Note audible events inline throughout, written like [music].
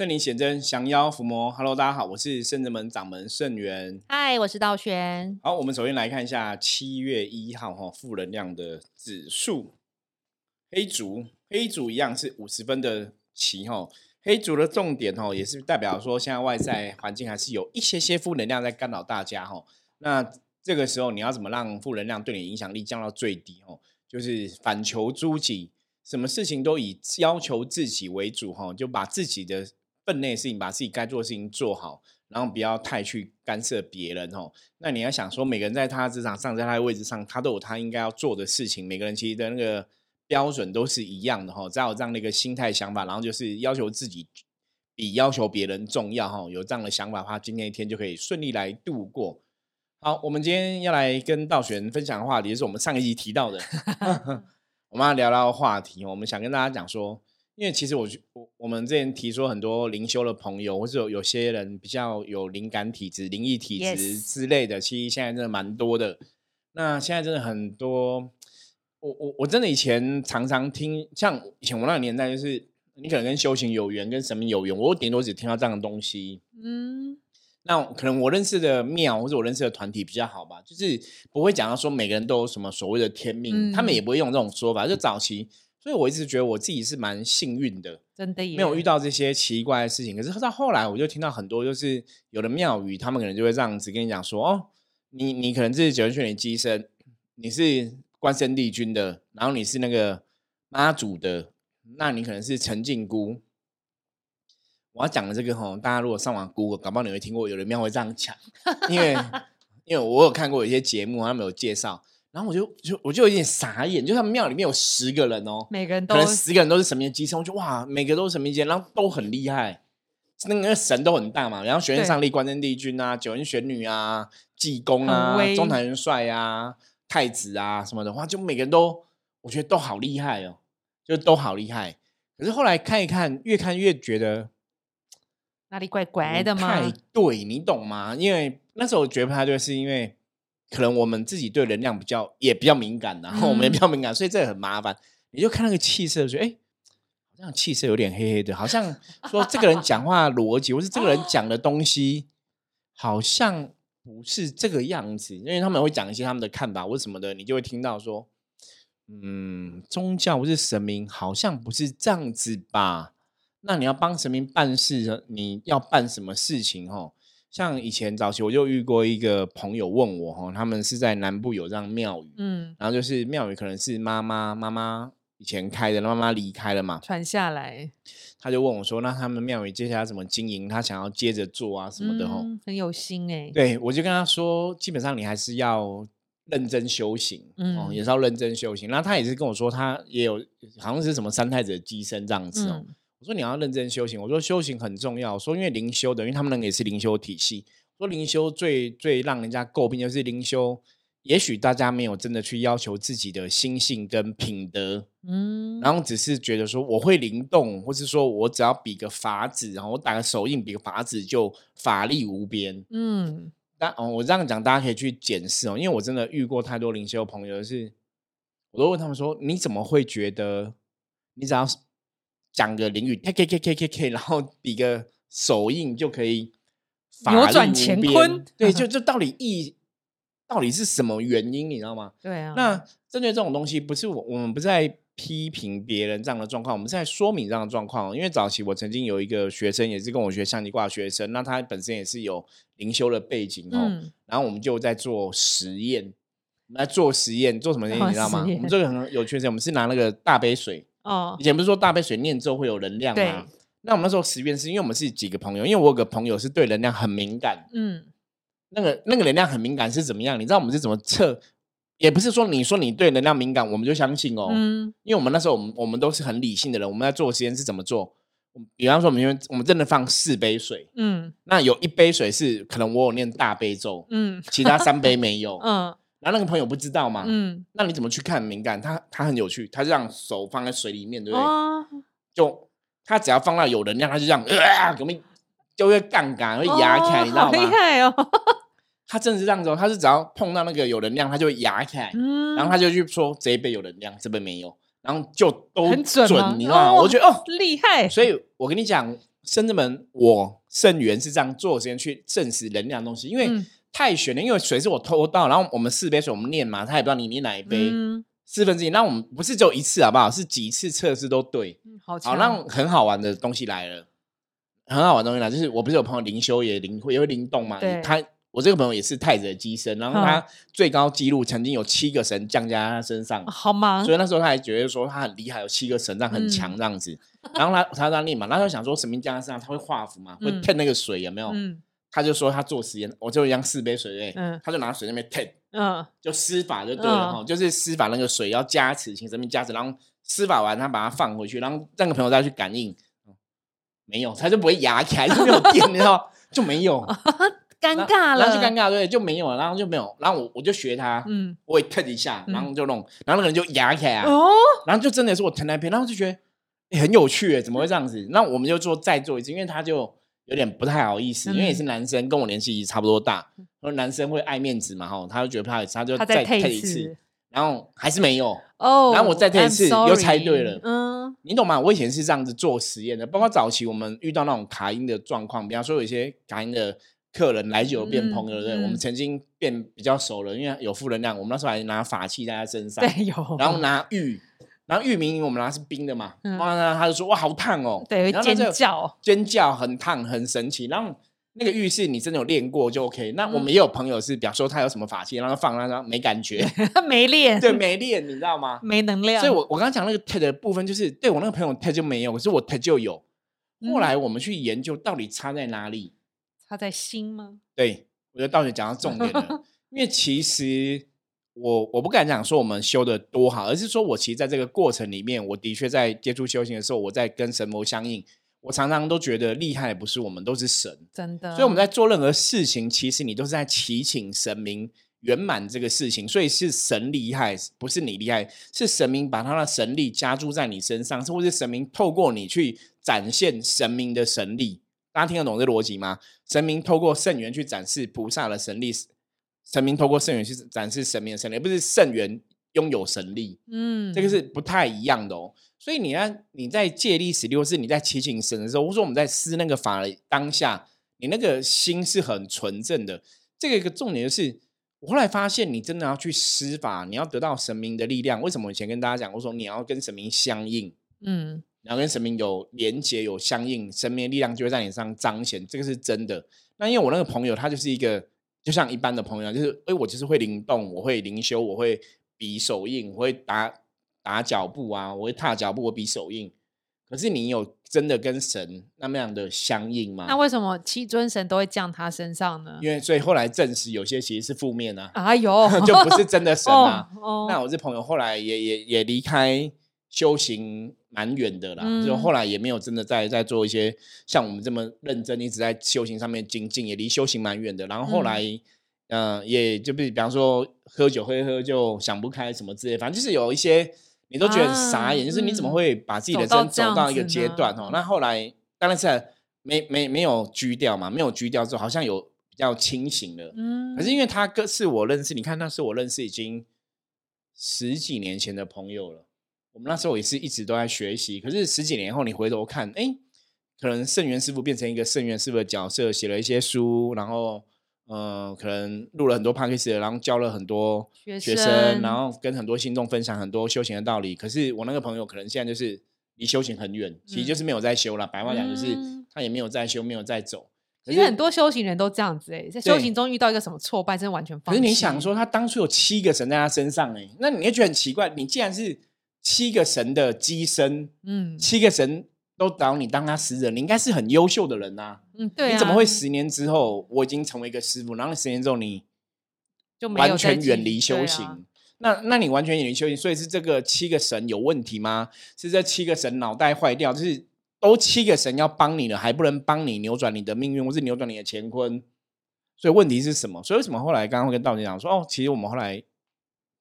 圣灵显真，降妖伏魔。Hello，大家好，我是圣人门掌门圣元。嗨，我是道玄。好，我们首先来看一下七月一号哈负能量的指数。黑竹，黑竹一样是五十分的旗哈。黑竹的重点哈，也是代表说现在外在环境还是有一些些负能量在干扰大家哈。那这个时候你要怎么让负能量对你影响力降到最低哦？就是反求诸己，什么事情都以要求自己为主哈，就把自己的。分内事情，把自己该做的事情做好，然后不要太去干涉别人哦。那你要想说，每个人在他职场上，在他的位置上，他都有他应该要做的事情。每个人其实的那个标准都是一样的哈。只要有这样的一个心态想法，然后就是要求自己比要求别人重要哈。有这样的想法的话，今天一天就可以顺利来度过。好，我们今天要来跟道玄分享的话题，是我们上一集提到的。[laughs] 我们要聊聊话题，我们想跟大家讲说。因为其实我我我们之前提说很多灵修的朋友，或者有有些人比较有灵感体质、灵异体质之类的，其实现在真的蛮多的。那现在真的很多，我我我真的以前常常听，像以前我那个年代，就是你可能跟修行有缘，跟神明有缘，我顶多只听到这样的东西。嗯，那可能我认识的庙或者我认识的团体比较好吧，就是不会讲到说每个人都有什么所谓的天命，他们也不会用这种说法，就早期。所以我一直觉得我自己是蛮幸运的，真的没有遇到这些奇怪的事情。可是到后来，我就听到很多，就是有的庙宇，他们可能就会这样子跟你讲说：“哦，你你可能这是九天玄女机身，你是关圣帝君的，然后你是那个妈祖的，那你可能是陈靖姑。”我要讲的这个吼，大家如果上网 Google，搞不好你会听过有的庙会这样讲，因为因为我有看过有些节目，他们有介绍。然后我就就我就有点傻眼，就他们庙里面有十个人哦，每个人都可能十个人都是神明的机身，我就哇，每个都是神明机，然后都很厉害，那个神都很大嘛，然后玄天上帝、关圣帝君啊、九天玄女啊、济公啊、中坛元帅啊、太子啊什么的话，就每个人都我觉得都好厉害哦，就都好厉害。可是后来看一看，越看越觉得哪里怪怪的嘛？太对你懂吗？因为那时候我觉得不太对，是因为。可能我们自己对能量比较也比较敏感，然后我们也比较敏感，所以这很麻烦。你就看那个气色，觉得哎，好像气色有点黑黑的，好像说这个人讲话逻辑，或是这个人讲的东西，好像不是这个样子。因为他们会讲一些他们的看法或什么的，你就会听到说，嗯，宗教或是神明好像不是这样子吧？那你要帮神明办事，你要办什么事情？哦？像以前早期，我就遇过一个朋友问我哈，他们是在南部有这样庙宇，嗯，然后就是庙宇可能是妈妈妈妈以前开的，妈妈离开了嘛，传下来，他就问我说，那他们庙宇接下来怎么经营？他想要接着做啊什么的哈，很有心哎，对我就跟他说，基本上你还是要认真修行，嗯，也是要认真修行。那他也是跟我说，他也有好像是什么三太子的机身这样子哦。我说你要认真修行。我说修行很重要。说因为灵修的，因为他们那个也是灵修体系。说灵修最最让人家诟病就是灵修，也许大家没有真的去要求自己的心性跟品德，嗯，然后只是觉得说我会灵动，或是说我只要比个法子，然后我打个手印，比个法子就法力无边，嗯。但哦，我这样讲大家可以去检视哦，因为我真的遇过太多灵修朋友，是我都问他们说，你怎么会觉得你只要？讲个淋雨，k k k k k k，然后比个手印就可以扭转乾坤。对，就 [laughs] 就到底意到底是什么原因，你知道吗？对啊。那针对这种东西，不是我我们不在批评别人这样的状况，我们是在说明这样的状况。因为早期我曾经有一个学生，也是跟我学象棋卦学生，那他本身也是有灵修的背景哦。然后我们就在做实验，来做实验，做什么实验？你知道吗？我们这个很有趣的，我们是拿那个大杯水。哦，以前不是说大杯水念之后会有能量吗？那我们那时候实验是因为我们是几个朋友，因为我有个朋友是对能量很敏感。嗯，那个那个能量很敏感是怎么样？你知道我们是怎么测？也不是说你说你对能量敏感，我们就相信哦。嗯，因为我们那时候我们我们都是很理性的人，我们在做实验是怎么做？比方说我们因为我们真的放四杯水，嗯，那有一杯水是可能我有念大悲咒，嗯，其他三杯没有，[laughs] 嗯。然后那个朋友不知道嘛，嗯，那你怎么去看敏感？他他很有趣，他这样手放在水里面，对不对？就他只要放到有能量，他就这样，啊，革命就会杠杆会压起来，你知道吗？厉害哦！他真的是这样子，他是只要碰到那个有能量，他就会压起来，嗯，然后他就去说这一杯有能量，这杯没有，然后就都很准，你知道吗？我觉得哦，厉害。所以我跟你讲，深圳门我圣元是这样做时间去证实能量的东西，因为嗯太悬了，因为水是我偷到，然后我们四杯水我们念嘛，他也不知道你念哪一杯，嗯，四分之一，那我们不是只有一次好不好？是几次测试都对。好，嗯好强，那很好玩的东西来了，很好玩的东西来，就是我不是有朋友灵修也灵也会灵动嘛，对。他我这个朋友也是太子的机身，然后他最高纪录曾经有七个神降在他身上，好吗所，以那时候他还觉得说他很厉害，有七个神这样很强这样子。然后他他在念嘛，然后他就想说神明降在身上他会化符嘛，会嗯。喷那个水有没有？嗯他就说他做实验，我就一样四杯水对，嗯他就拿水那边喷，嗯就施法就对了哈、嗯就是施法那个水要加持，请神明加持，然后施法完他把它放回去，然后那个朋友再去感应，没有，他就不会压起来，就没有电，你知道就没有，[laughs] 尴尬了，然后就尴尬，对，就没有了，然后就没有，然后我我就学他，嗯我也腾一下，然后就弄，然后那个人就压起来啊，哦，然后就真的是我疼那边，然后就觉得、欸很有趣耶，怎么会这样子？那我们就做再做一次，因为他就有点不太好意思，因为也嗯。是男生，跟我年纪差不多大，说男生会爱面子嘛，哈，他就觉得不好意思，他就他再再退退一次，然后还是没有，哦，然后我再退一 I'm 次又猜对了嗯。你懂吗？我以前是这样子做实验的，包括早期我们遇到那种卡音的状况，比方说有一些卡音的客人来久变朋友，对不对？嗯我们曾经变比较熟了，因为有负能量，我们那时候还拿法器在他身上，对有，然后拿玉，然后玉明明我们拿是冰的嘛，嗯哇，那他就说哇好烫哦，对然后他就尖叫，尖叫很烫很神奇，然后。那个浴室你真的有练过就 OK。那我们也有朋友是，比方说他有什么法器，让他放，让他没感觉，[laughs] 没练，对，没练，你知道吗？没能量，所以我我刚刚讲那个 TED 的部分，就是对我那个朋友 TED 就没有，可是我 TED 就有。嗯后来我们去研究到底差在哪里。他在心吗？对我觉得道姐讲到重点了，[laughs] 因为其实我我不敢讲说我们修的多好，而是说我其实在这个过程里面，我的确在接触修行的时候，我在跟神魔相应，我常常都觉得厉害的不是我们，都是神。真的，所以我们在做任何事情，其实你都是在祈请神明圆满这个事情。所以是神厉害，不是你厉害，是神明把他的神力加注在你身上，或是神明透过你去展现神明的神力。大家听得懂这逻辑吗？神明透过圣元去展示菩萨的神力，神明透过圣元去展示神明的神力，而不是圣元拥有神力。嗯，这个是不太一样的哦。所以你在你在借力使力，或是你在祈请神的时候，或者说我们在施那个法的当下，你那个心是很纯正的。这个一个重点就是，我后来发现，你真的要去施法，你要得到神明的力量。为什么我以前跟大家讲，我说你要跟神明相应，嗯你要跟神明有连结、有相应，神明的力量就会在你身上彰显，这个是真的。那因为我那个朋友，他就是一个就像一般的朋友一样，就是哎，我就是会灵动，我会灵修，我会比手印，我会打打脚步啊，我会踏脚步，我比手印。可是你有真的跟神那么样的相应吗？那为什么七尊神都会降他身上呢？因为所以后来证实有些其实是负面啊，哎呦，就不是真的神啊。[laughs] 哦哦那我这朋友后来也也也离开修行蛮远的啦，就嗯后来也没有真的在在做一些像我们这么认真一直在修行上面精进，也离修行蛮远的。然后后来，嗯、也就比比方说喝酒喝一喝就想不开什么之类，反正就是有一些你都觉得傻眼，啊就是你怎么嗯会把自己的走到人生走到一个阶段哦？嗯那后来当然是没没没有拘掉嘛，没有拘掉之后好像有比较清醒了。嗯，可是因为他哥是我认识，你看那是我认识已经十几年前的朋友了。我们那时候也是一直都在学习，可是十几年后你回头看，哎，可能圣元师傅变成一个圣元师傅的角色，写了一些书，然后呃，可能录了很多 p o d c a s 然后教了很多学学生，然后跟很多信众分享很多修行的道理。可是我那个朋友可能现在就是离修行很远，其实就是没有在修了。白话讲就是嗯他也没有在修，没有在走。其实很多修行人都这样子哎，在修行中遇到一个什么挫败，真的完全可。是你想，说，他当初有七个神在他身上、欸，那你会觉得很奇怪。你既然是七个神的机身，嗯七个神都找你当他使者，你应该是很优秀的人呐、嗯，对啊，你怎么会十年之后我已经成为一个师傅，然后十年之后你就完全远离修行？啊那那你完全远离修行，所以是这个七个神有问题吗？是这七个神脑袋坏掉？就是都七个神要帮你了，还不能帮你扭转你的命运，或是扭转你的乾坤？所以问题是什么？所以为什么后来刚刚会跟道姐讲说，哦，其实我们后来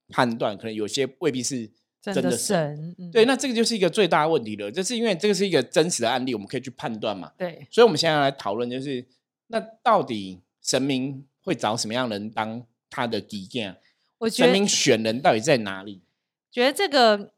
判断，可能有些未必是真的神。神，嗯对，那这个就是一个最大的问题了，就是因为这个是一个真实的案例，我们可以去判断嘛。对，所以我们现在来讨论，就是那到底神明会找什么样的人当他的底件？我觉得神明选人到底在哪里？觉得这个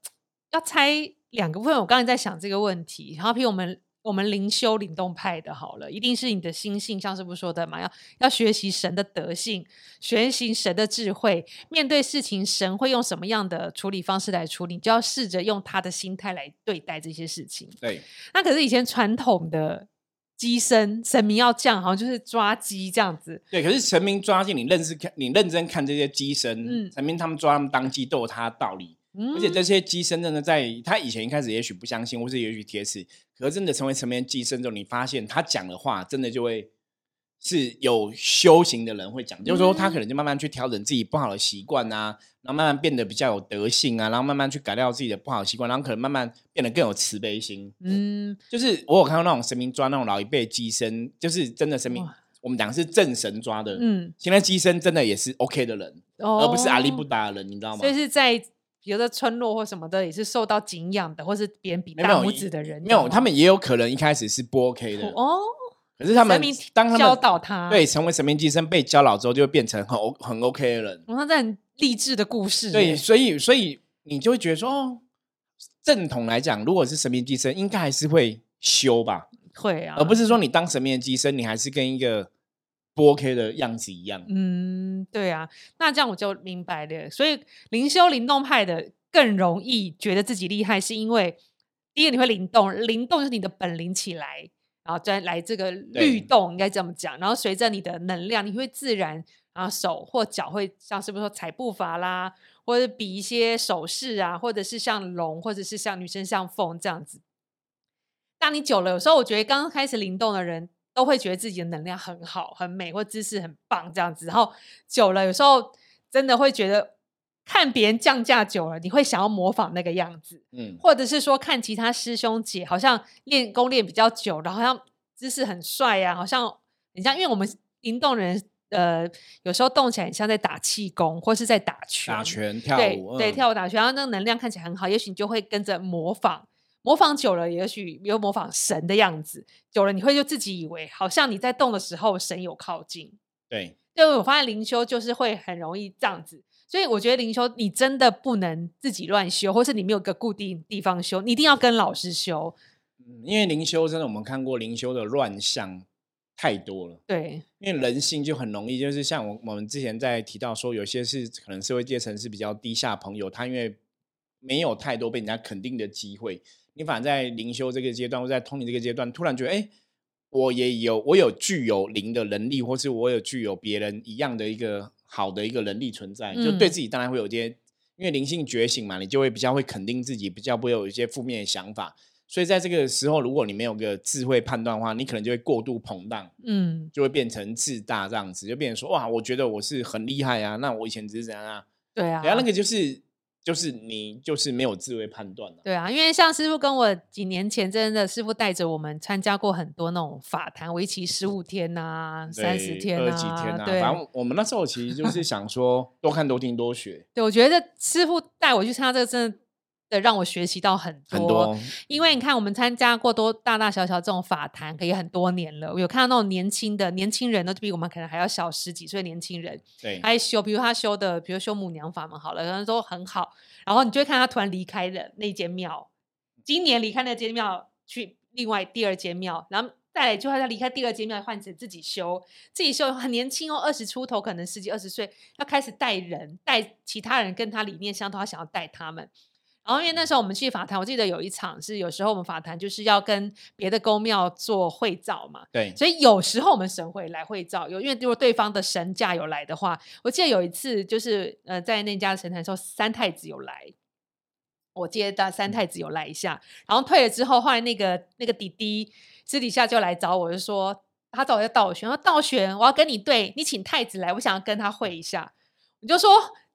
要拆两个部分。我刚才在想这个问题，然后譬如我们我们灵修灵动派的，好了，一定是你的心性，像是不说的嘛，要要学习神的德性，学习神的智慧，面对事情，神会用什么样的处理方式来处理，你就要试着用他的心态来对待这些事情。对，那可是以前传统的鸡生神明要降，好像就是抓鸡这样子。对，可是神明抓进你认识看，你认真看这些鸡生，嗯神明他们抓他们当鸡都有他的道理。嗯而且这些鸡生真的在他以前一开始也许不相信，或是也许铁齿，可是真的成为神明寄生之后，你发现他讲的话真的就会是有修行的人会讲，就是说他可能就慢慢去调整自己不好的习惯啊，然后慢慢变得比较有德性啊，然后慢慢去改掉自己的不好的习惯，然后可能慢慢变得更有慈悲心。嗯，就是我有看到那种神明抓那种老一辈寄生，就是真的神明，我们讲是正神抓的，嗯，现在鸡生真的也是 OK 的人，而不是阿里不哦达的人，你知道吗就？是在比如说村落或什么的，也是受到敬仰的，或是别人比大拇指的人，没有，他们也有可能一开始是不 OK 的，哦，可是他们当他们教导他，对，成为神明寄生被教导之后，就会变成很 O 很 OK 的人。哦，那这很励志的故事，对，所以所以你就会觉得说，哦，正统来讲，如果是神明寄生，应该还是会修吧，会啊，而不是说你当神明的寄生，你还是跟一个不 OK 的样子一样。嗯，对啊，那这样我就明白了。所以灵修灵动派的更容易觉得自己厉害，是因为第一个你会灵动，灵动就是你的本领起来，然后再来这个律动，应该这么讲。然后随着你的能量，你会自然，然后手或脚会像是不是说踩步伐啦，或者比一些手势啊，或者是像龙，或者是像女生像凤这样子。当你久了，有时候我觉得刚刚开始灵动的人都会觉得自己的能量很好、很美，或姿势很棒这样子。然后久了，有时候真的会觉得看别人降价久了，你会想要模仿那个样子，嗯，或者是说看其他师兄姐好像练功练比较久，然后好像姿势很帅呀、好像你像因为我们灵动人。呃，有时候动起来很像在打气功，或是在打拳，打拳跳舞，对，嗯跳舞打拳，然后那个能量看起来很好，也许你就会跟着模仿，模仿久了，也许有模仿神的样子，久了你会就自己以为好像你在动的时候神有靠近。对，对，我发现灵修就是会很容易这样子，所以我觉得灵修你真的不能自己乱修，或是你没有个固定地方修，你一定要跟老师修。嗯因为灵修真的，我们看过灵修的乱象太多了。对，因为人性就很容易，就是像我我们之前在提到说，有些是可能社会阶层是比较低下朋友，他因为没有太多被人家肯定的机会，你反而在灵修这个阶段或在通灵这个阶段，突然觉得，哎，我也有我有具有灵的能力，或是我有具有别人一样的一个好的一个能力存在，就对嗯。自己当然会有一些，因为灵性觉醒嘛，你就会比较会肯定自己，比较不会有一些负面的想法。所以在这个时候，如果你没有个智慧判断的话，你可能就会过度膨胀，嗯，就会变成自大这样子，就变成说哇，我觉得我是很厉害啊，那我以前只是怎样啊，对。啊，然后那个就是就是你就是没有智慧判断了、对啊，因为像师傅跟我几年前真的师傅带着我们参加过很多那种法坛，为期十五天呐、三十天二十几天啊，啊，对反正我们那时候其实就是 [laughs] 想说多看多听多学。对，我觉得师傅带我去参加这个，真的的让我学习到很多。很多，因为你看，我们参加过多大大小小这种法坛，可以很多年了。我有看到那种年轻的年轻人，都比我们可能还要小十几岁年轻人，对他还修，比如他修的，比如修母娘法门好了，可能都很好。然后你就会看他突然离开了那间庙，今年离开那间庙去另外第二间庙，然后再来就他离开第二间庙，换成自己修，自己修很年轻哦，二十出头，可能十几二十岁，要开始带人，带其他人跟他理念相同，他想要带他们。然后因为那时候我们去法坛，我记得有一场是有时候我们法坛就是要跟别的宫庙做会照嘛，对。所以有时候我们神会来会照，有因为如果对方的神驾有来的话，我记得有一次就是呃在那家神坛的时候，三太子有来，我记得大三太子有来一下，然后退了之后，后来那个那个弟弟私底下就来找我，就说他找我要道玄，说道玄我要跟你对，你请太子来，我想要跟他会一下，我就说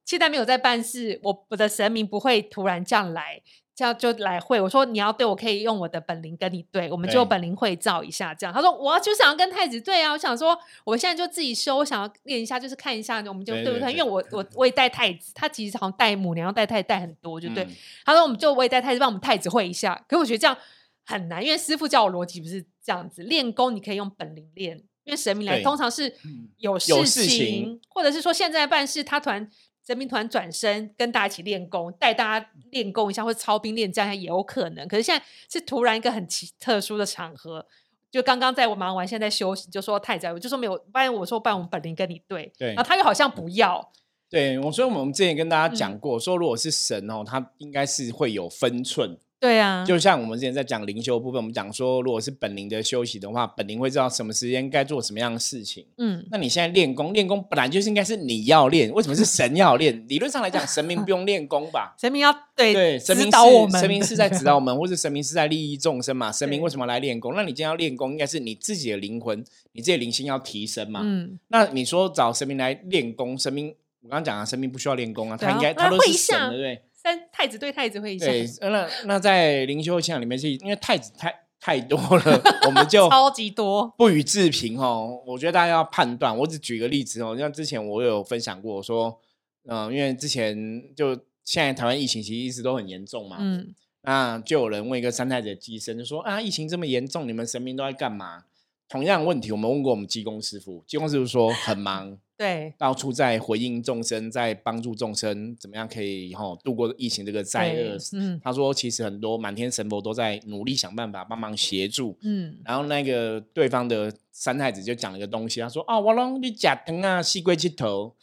现在没有在办事，我我的神明不会突然这样来。这样就来会，我说你要对我可以用我的本灵跟你对，我们就本灵会照一下。这样，他说我就想要跟太子对啊，我想说我现在就自己修，我想要练一下，就是看一下，我们就对不对？对对对因为我我我也带太子，他其实好像带母娘带太带很多，就对。嗯他说我们就我也带太子帮我们太子会一下，可是我觉得这样很难，因为师傅教我逻辑不是这样子，练功你可以用本灵练，因为神明来通常是嗯有事情或者是说现在办事他突然神兵团转身跟大家一起练功，带大家练功一下，或者操兵练将也有可能。可是现在是突然一个很奇特殊的场合，就刚刚在我忙完，现在在休息，就说太宰，我就说没有，不然我说不然我们本灵跟你对，对然后他又好像不要，对，我所以我们之前跟大家嗯讲过，说如果是神哦，他应该是会有分寸。对啊，就像我们之前在讲灵修的部分，我们讲说，如果是本灵的休息的话，本灵会知道什么时间该做什么样的事情。嗯，那你现在练功，练功本来就是应该是你要练，为什么是神要练？理论上来讲，神明不用练功吧？[laughs] 神明要对对，神明导我们，是神明是在指导我们，[laughs] 或者神明是在利益众生嘛？神明为什么来练功？那你今天要练功，应该是你自己的灵魂，你自己的灵性要提升嘛？嗯，那你说找神明来练功，神明我刚刚讲啊，神明不需要练功啊，啊他应该他都是神，对不对？三太子对太子会一下，[laughs] 对，呃那那在灵修信仰里面是，因为太子太太多了，我们就 [laughs] 超级多，不予置评哦。我觉得大家要判断。我只举个例子哦，像之前我有分享过说，嗯、因为之前就现在台湾疫情其实一直都很严重嘛，嗯，那就有人问一个三太子的机身，就说啊，疫情这么严重，你们神明都在干嘛？同样的问题，我们问过我们济公师傅，济公师傅说很忙，对，到处在回应众生，在帮助众生，怎么样可以吼度过疫情这个灾厄？嗯他说，其实很多满天神佛都在努力想办法帮忙协助。嗯，然后那个对方的三太子就讲了一个东西，他说：“啊，我让你假疼啊，细龟去头，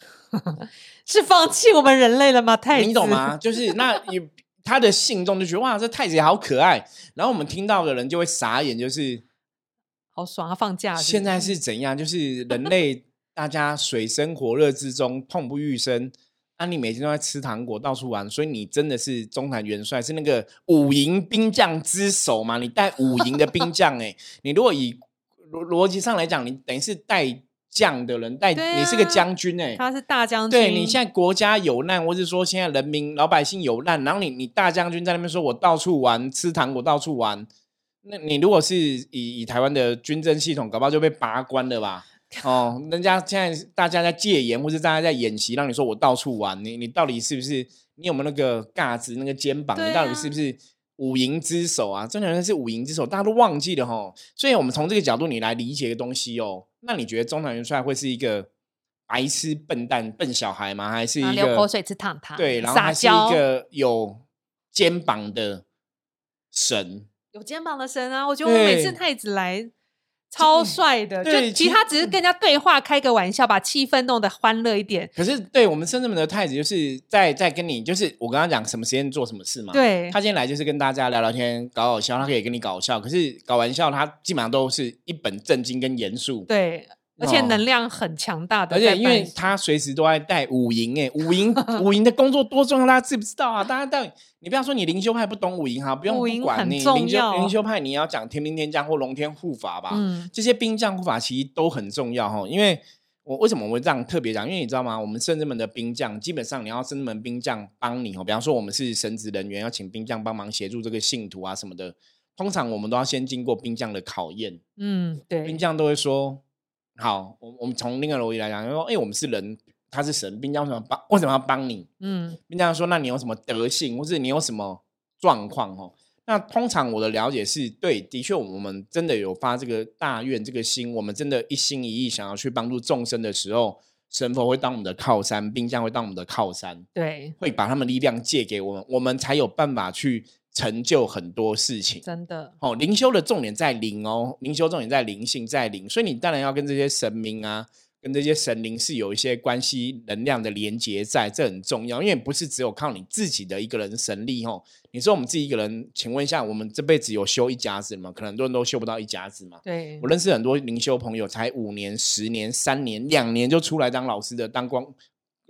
[laughs] 是放弃我们人类了吗？太子，你懂？吗？就是那也他的信众就觉得哇，这太子也好可爱。然后我们听到的人就会傻眼，就是好爽啊，放假现在是怎样？就是人类大家水深火热之中，痛不欲生。啊，你每天都在吃糖果，到处玩，所以你真的是中坛元帅，是那个五营兵将之首嘛？你带五营的兵将、欸，你如果以逻逻辑上来讲，你等于是带将的人，带、对你是个啊将军哎、他是大将军，对你现在国家有难，或是说现在人民老百姓有难，然后你你大将军在那边说我到处玩吃糖果到处玩，那你如果是以以台湾的军政系统，搞不好就被拔关了吧？哦，人家现在大家在戒严，或者大家在演习，让你说我到处玩，你你到底是不是你有没有那个架子那个肩膀？对你到底啊是不是五营之首啊？真的是五营之首，大家都忘记了哈。所以我们从这个角度你来理解一个东西哦，那你觉得中团元帅会是一个白痴笨蛋笨小孩吗？还是一个流口水吃糖糖，对，然后撒还是一，个有肩膀的神？有肩膀的神啊！我觉得我每次太子来。超帅的，就对其其实他只是跟人家对话，开个玩笑，把气氛弄得欢乐一点。可是对我们深圳门的太子，就是在在跟你，就是我刚刚讲什么时间做什么事嘛。，对，他今天来就是跟大家聊聊天，搞搞笑，他可以跟你搞笑。可是搞玩笑，他基本上都是一本正经跟严肃。对，而且哦能量很强大的而且因为他随时都在带五营，哎，五营 [laughs] 五营的工作多重要，大家知不知道啊？大家到你不要说你灵修派不懂五营哈，不用不管你灵修灵修派，你要讲天兵天将或龙天护法吧。嗯，这些兵将护法其实都很重要哈，因为我为什么我会这样特别讲？因为你知道吗？我们圣之门的兵将，基本上你要圣之门兵将帮你哦，比方说我们是神职人员，要请兵将帮忙协助这个信徒啊什么的，通常我们都要先经过兵将的考验，嗯，对兵，将都会说，好，我我们从另一个逻辑来讲，就说，哎、我们是人，他是神，兵将为什么帮？为什么要帮你？嗯，兵将说，那你有什么德性，或是你有什么状况？哦，那通常我的了解是对，的确我们真的有发这个大愿这个心，我们真的一心一意想要去帮助众生的时候，神佛会当我们的靠山，兵将会当我们的靠山，对，会把他们力量借给我们，我们才有办法去成就很多事情。真的，哦，灵修的重点在灵哦，灵修重点在灵性，在灵，所以你当然要跟这些神明啊，跟这些神灵是有一些关系能量的连接在，这很重要，因为不是只有靠你自己的一个人神力哦。你说我们自己一个人，请问一下，我们这辈子有修一甲子吗？可能很多人都修不到一甲子嘛。对我，认识很多灵修朋友，才五年、十年、三年、两年就出来当老师的，当光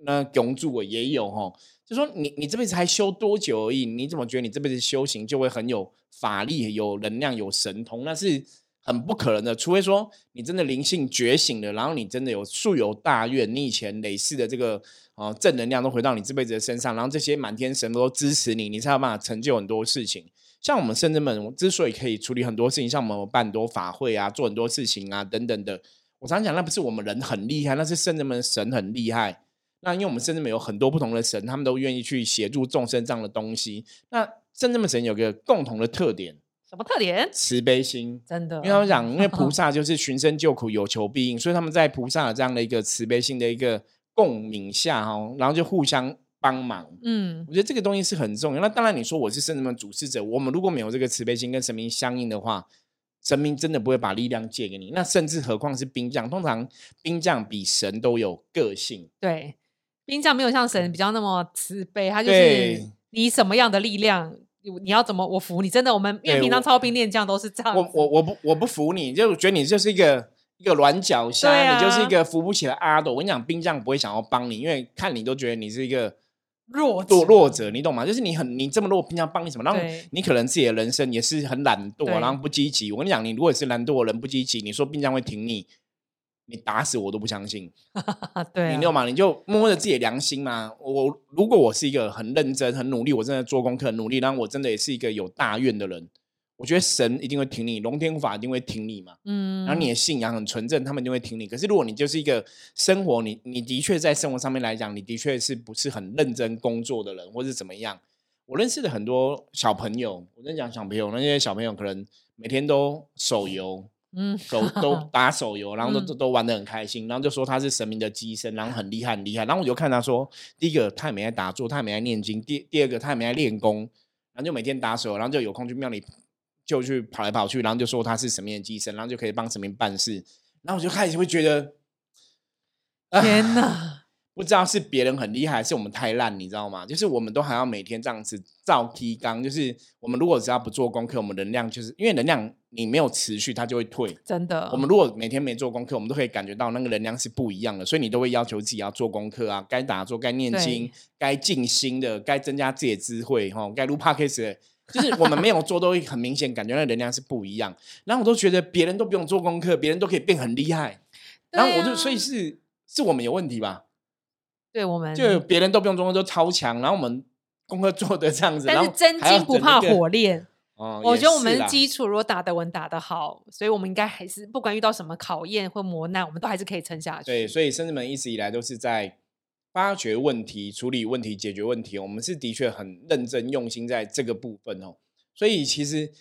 那永助我也有哈。就说你你这辈子还修多久而已？你怎么觉得你这辈子修行就会很有法力、有能量、有神通？那是很不可能的。除非说你真的灵性觉醒了，然后你真的有素有大愿，你以前累世的这个呃正能量都回到你这辈子的身上，然后这些满天神都支持你，你才有办法成就很多事情。像我们圣人们之所以可以处理很多事情，像我们办很多法会啊，做很多事情啊等等的，我常讲那不是我们人很厉害，那是圣人们神很厉害。那因为我们甚至们有很多不同的神，他们都愿意去协助众生这样的东西。那圣人们神有个共同的特点，什么特点？慈悲心。真的，因为他们讲，因为菩 [laughs] 萨就是寻声救苦，有求必应，所以他们在菩萨的这样的一个慈悲心的一个共鸣下哈，然后就互相帮忙。嗯我觉得这个东西是很重要。那当然，你说我是圣人们主事者，我们如果没有这个慈悲心跟神明相应的话，神明真的不会把力量借给你。那甚至何况是兵将，通常兵将比神都有个性。对，兵将没有像神比较那么慈悲，他就是对你什么样的力量，你你要怎么我服你。真的，我们因为平常操兵练将都是这样子。我我我不我不服你，就觉得你就是一个一个软脚虾，啊你就是一个扶不起的阿斗。我跟你讲，兵将不会想要帮你，因为看你都觉得你是一个弱弱弱者，你懂吗？就是你很你这么弱，兵将帮你什么？然后你可能自己的人生也是很懒惰，然后不积极。我跟你讲，你如果是懒惰的人不积极，你说兵将会挺你，你打死我都不相信。啊，对啊，你懂吗？你就摸着自己的良心嘛。我如果我是一个很认真、很努力，我真的做功课、很努力，然后我真的也是一个有大愿的人，我觉得神一定会挺你，龙天护法一定会挺你嘛。嗯，然后你的信仰很纯正，他们一定会挺你。可是如果你就是一个生活，你你的确在生活上面来讲，你的确是不是很认真工作的人，或是怎么样？我认识的很多小朋友，我在讲小朋友，那些小朋友可能每天都手游，嗯，手都 [laughs] 打手游，然后都嗯都都玩的很开心，然后就说他是神明的机身，然后很厉害很厉害。然后我就看他说，第一个他也没在打坐，他也没在念经；第第二个他也没在练功，然后就每天打手游，然后就有空去庙里就去跑来跑去，然后就说他是神明的机身，然后就可以帮神明办事。然后我就开始会觉得，啊天哪，不知道是别人很厉害，还是我们太烂，你知道吗？就是我们都还要每天这样子造提纲，就是我们如果只要不做功课，我们能量就是因为能量你没有持续，它就会退。真的，我们如果每天没做功课，我们都可以感觉到那个能量是不一样的，所以你都会要求自己要做功课啊，该打坐、该念经对、该静心的、该增加自己的智慧哈、该录 podcast 的，就是我们没有做，都会很明显感觉那能量是不一样。然后我都觉得别人都不用做功课，别人都可以变很厉害，然后我就、啊所以是是我们有问题吧？对我们就别人都不用做功课都超强，然后我们功课做的这样子，但是真金不怕火炼。哦，我也觉得我们是基础如果打得稳、打得好，所以我们应该还是不管遇到什么考验或磨难，我们都还是可以撑下去。对，所以甚至们一直以来都是在发掘问题、处理问题、解决问题。我们是的确很认真用心在这个部分哦。所以其实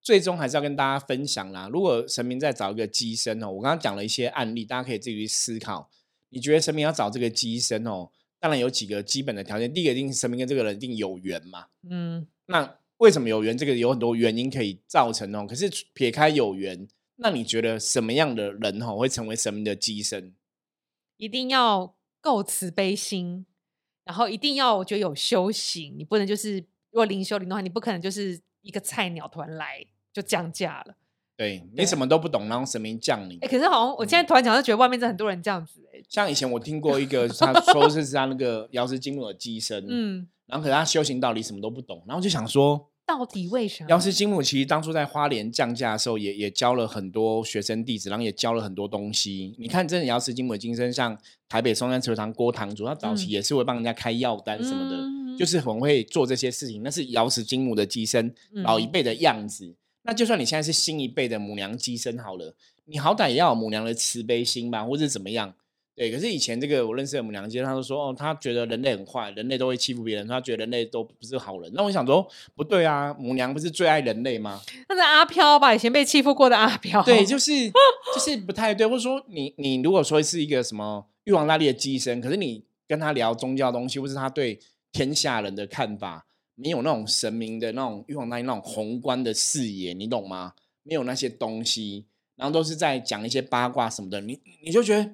最终还是要跟大家分享啦。如果神明在找一个机身哦，我刚刚讲了一些案例，大家可以自己去思考。你觉得神明要找这个机身哦？当然有几个基本的条件。第一个一定是神明跟这个人一定有缘嘛。嗯，那为什么有缘？这个有很多原因可以造成哦。可是撇开有缘，那你觉得什么样的人哦会成为神明的机身？一定要够慈悲心，然后一定要我觉得有修行，你不能就是如果灵修灵的话，你不可能就是一个菜鸟突然来就降价了。对对你什么都不懂，然后神明降临哎、。可是好像我现在突然讲，就觉得外面真的很多人这样子、哎，像以前我听过一个，他说是他那个瑶池金母的机身，嗯，嗯，然后可是他修行道理什么都不懂，然后就想说，到底为什么？瑶池金母其实当初在花莲降价的时候也，也教了很多学生弟子，然后也教了很多东西。你看，真的瑶池金母的金身，像台北松山祠堂郭堂主，他早期嗯也是会帮人家开药单什么的，嗯就是很会做这些事情。那是瑶池金母的机身，老一嗯辈的样子。那就算你现在是新一辈的母娘机身好了，你好歹也要有母娘的慈悲心吧，或者怎么样？对，可是以前这个我认识的母娘机，他都说哦，他觉得人类很坏，人类都会欺负别人，他觉得人类都不是好人。那我想说，不对啊，母娘不是最爱人类吗？那是阿飘吧？以前被欺负过的阿飘。对，就 [laughs] 是就是不太对，或者说你你如果说是一个什么玉皇大帝的机身，可是你跟他聊宗教东西，或是他对天下人的看法，没有那种神明的那种玉皇大帝那种宏观的视野，你懂吗？没有那些东西，然后都是在讲一些八卦什么的，你你就觉得。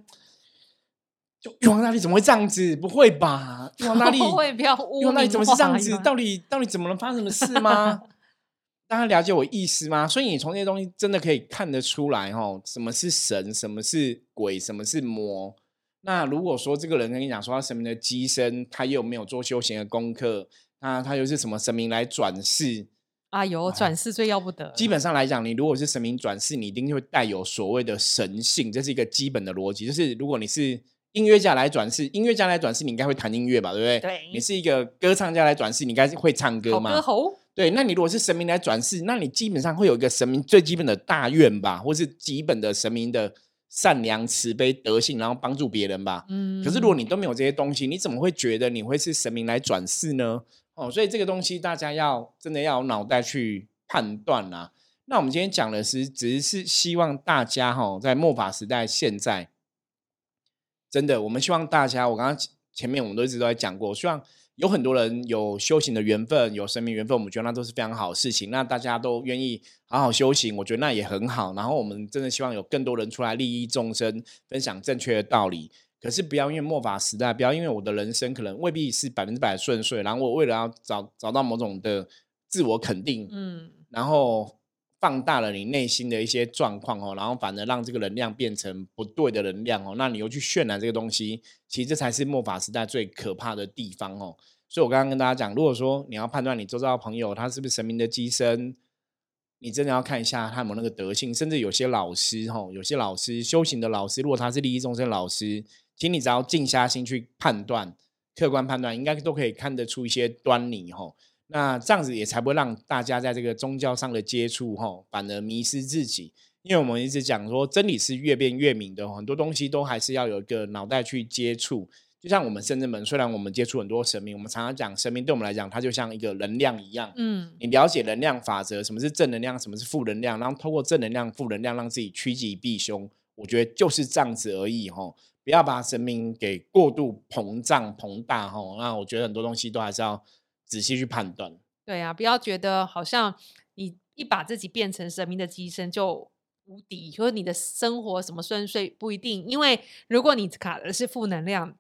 就玉皇大帝怎么会这样子？不会吧？玉皇大帝 [laughs] 不会不要污玉皇大帝怎么是这样子？到底到底怎么能发生什么事吗？[laughs] 大家了解我意思吗？所以你从这些东西真的可以看得出来，哦，什么是神，什么是鬼，什么是魔。那如果说这个人跟你讲说他神明的机身，他又没有做修行的功课，那他又是什么神明来转世？啊，有转世最要不得。基本上来讲，你如果是神明转世，你一定会带有所谓的神性，这是一个基本的逻辑。就是如果你是音乐家来转世，音乐家来转世，你应该会弹音乐吧，对不对？对你是一个歌唱家来转世，你应该是会唱歌好嘛？歌喉，对，那你如果是神明来转世，那你基本上会有一个神明最基本的大愿吧，或是基本的神明的善良、慈悲、德性，然后帮助别人吧。嗯，可是如果你都没有这些东西，你怎么会觉得你会是神明来转世呢？哦，所以这个东西大家要真的要有脑袋去判断啦、那我们今天讲的是，只是希望大家哈、在末法时代现在真的，我们希望大家，我刚刚前面我们都一直都在讲过，希望有很多人有修行的缘分，有生命缘分，我们觉得那都是非常好的事情。那大家都愿意好好修行，我觉得那也很好。然后我们真的希望有更多人出来利益众生，分享正确的道理。可是不要因为末法时代，不要因为我的人生可能未必是百分之百顺遂，然后我为了要找找到某种的自我肯定，嗯，然后放大了你内心的一些状况哦，然后反而让这个能量变成不对的能量哦，那你又去渲染这个东西，其实这才是末法时代最可怕的地方哦。所以我刚刚跟大家讲，如果说你要判断你周遭的朋友他是不是神明的机身，你真的要看一下他有那个德性，甚至有些老师哈，有些老师修行的老师，如果他是利益众生老师。请你只要静下心去判断，客观判断，应该都可以看得出一些端倪吼。那这样子也才不会让大家在这个宗教上的接触吼，反而迷失自己。因为我们一直讲说，真理是越变越明的，很多东西都还是要有一个脑袋去接触。就像我们圣人们，虽然我们接触很多神明，我们常常讲神明对我们来讲，它就像一个能量一样。嗯，你了解能量法则，什么是正能量，什么是负能量，然后透过正能量、负能量，让自己趋吉避凶。我觉得就是这样子而已吼。不要把神明给过度膨胀膨大吼，那我觉得很多东西都还是要仔细去判断。对啊，不要觉得好像你一把自己变成神明的机身就无敌，或者你的生活什么顺遂不一定。因为如果你卡的是负能量，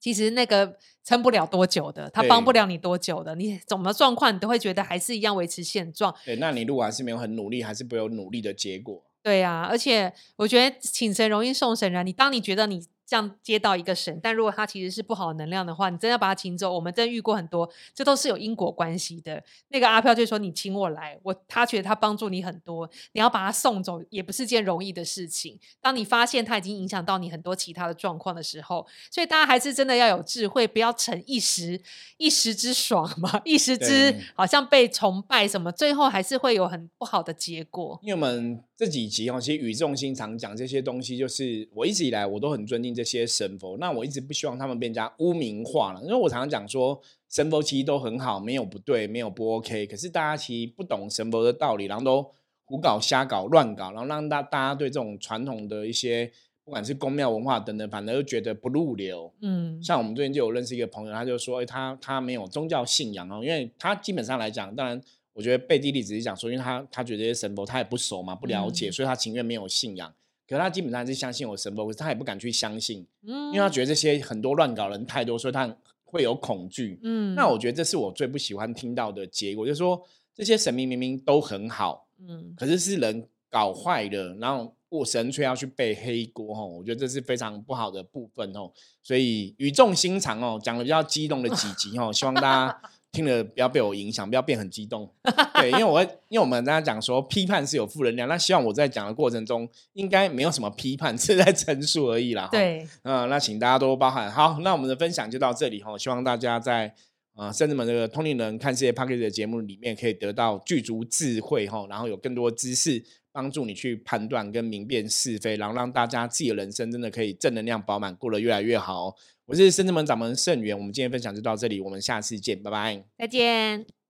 其实那个撑不了多久的，他帮不了你多久的。你怎么状况，你都会觉得还是一样维持现状。对，那你如果还是没有很努力，还是不会有努力的结果。对呀，而且我觉得请神容易送神难。你当你觉得你。这样接到一个神，但如果他其实是不好的能量的话，你真要把他请走。我们真遇过很多，这都是有因果关系的。那个阿飘就说：“你请我来，我他觉得他帮助你很多，你要把他送走也不是件容易的事情。当你发现他已经影响到你很多其他的状况的时候，所以大家还是真的要有智慧，不要逞一时一时之爽嘛，一时之好像被崇拜什么，最后还是会有很不好的结果。因为我们这几集哦，其实语重心长讲这些东西，就是我一直以来我都很尊敬。这些神佛，那我一直不希望他们变加污名化了，因为我常常讲说，神佛其实都很好，没有不对，没有不 OK。可是大家其实不懂神佛的道理，然后都胡搞瞎搞乱搞，然后让大大家对这种传统的一些，不管是宫庙文化等等，反而觉得不入流。嗯，像我们最近就有认识一个朋友，他就说，哎，他他没有宗教信仰哦，因为他基本上来讲，当然我觉得背地里只是讲说，因为他他觉得这些神佛他也不熟嘛，不了解，所以他情愿没有信仰。可是他基本上是相信我神佛，可是他也不敢去相信，嗯，因为他觉得这些很多乱搞人太多，所以他会有恐惧，嗯。那我觉得这是我最不喜欢听到的结果，就是说这些神明明明都很好，嗯，可是是人搞坏的，然后我神却要去背黑锅，哦，我觉得这是非常不好的部分哦。所以语重心长哦，讲的比较激动的几集哦，希望大家。听了不要被我影响，不要变很激动。[laughs] 对，因为我因为我们大家讲说批判是有负能量，那希望我在讲的过程中应该没有什么批判，[laughs] 是在陈述而已啦。对，嗯，那请大家多多包涵。好，那我们的分享就到这里哈，希望大家在啊，甚至们这个通灵人看世界 p a c k a g e 的节目里面可以得到具足智慧哈，然后有更多知识帮助你去判断跟明辨是非，然后让大家自己的人生真的可以正能量饱满，过得越来越好。我是深圳门掌门盛元，我们今天分享就到这里，我们下次见，拜拜，再见。